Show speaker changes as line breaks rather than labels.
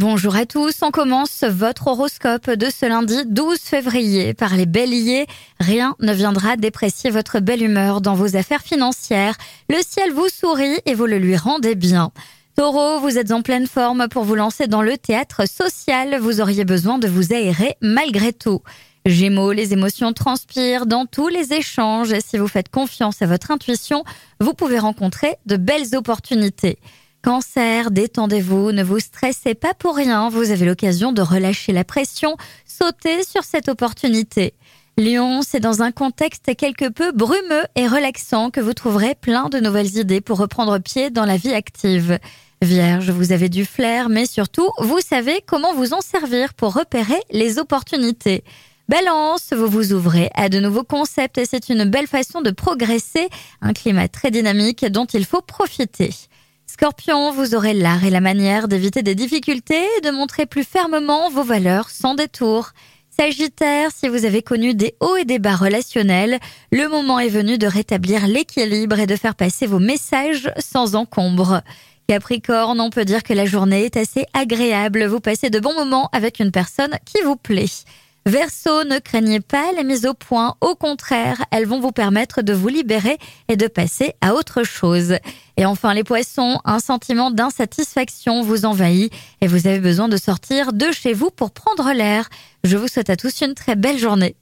Bonjour à tous, on commence votre horoscope de ce lundi 12 février par les béliers. Rien ne viendra déprécier votre belle humeur dans vos affaires financières. Le ciel vous sourit et vous le lui rendez bien. Taureau, vous êtes en pleine forme pour vous lancer dans le théâtre social. Vous auriez besoin de vous aérer malgré tout. Gémeaux, les émotions transpirent dans tous les échanges. Si vous faites confiance à votre intuition, vous pouvez rencontrer de belles opportunités. Cancer, détendez-vous, ne vous stressez pas pour rien, vous avez l'occasion de relâcher la pression, sautez sur cette opportunité. Lion, c'est dans un contexte quelque peu brumeux et relaxant que vous trouverez plein de nouvelles idées pour reprendre pied dans la vie active. Vierge, vous avez du flair, mais surtout, vous savez comment vous en servir pour repérer les opportunités. Balance, vous vous ouvrez à de nouveaux concepts et c'est une belle façon de progresser, un climat très dynamique dont il faut profiter. Scorpion, vous aurez l'art et la manière d'éviter des difficultés et de montrer plus fermement vos valeurs sans détour. Sagittaire, si vous avez connu des hauts et des bas relationnels, le moment est venu de rétablir l'équilibre et de faire passer vos messages sans encombre. Capricorne, on peut dire que la journée est assez agréable, vous passez de bons moments avec une personne qui vous plaît. Verseau, ne craignez pas les mises au point, au contraire, elles vont vous permettre de vous libérer et de passer à autre chose. Et enfin les poissons, un sentiment d'insatisfaction vous envahit et vous avez besoin de sortir de chez vous pour prendre l'air. Je vous souhaite à tous une très belle journée.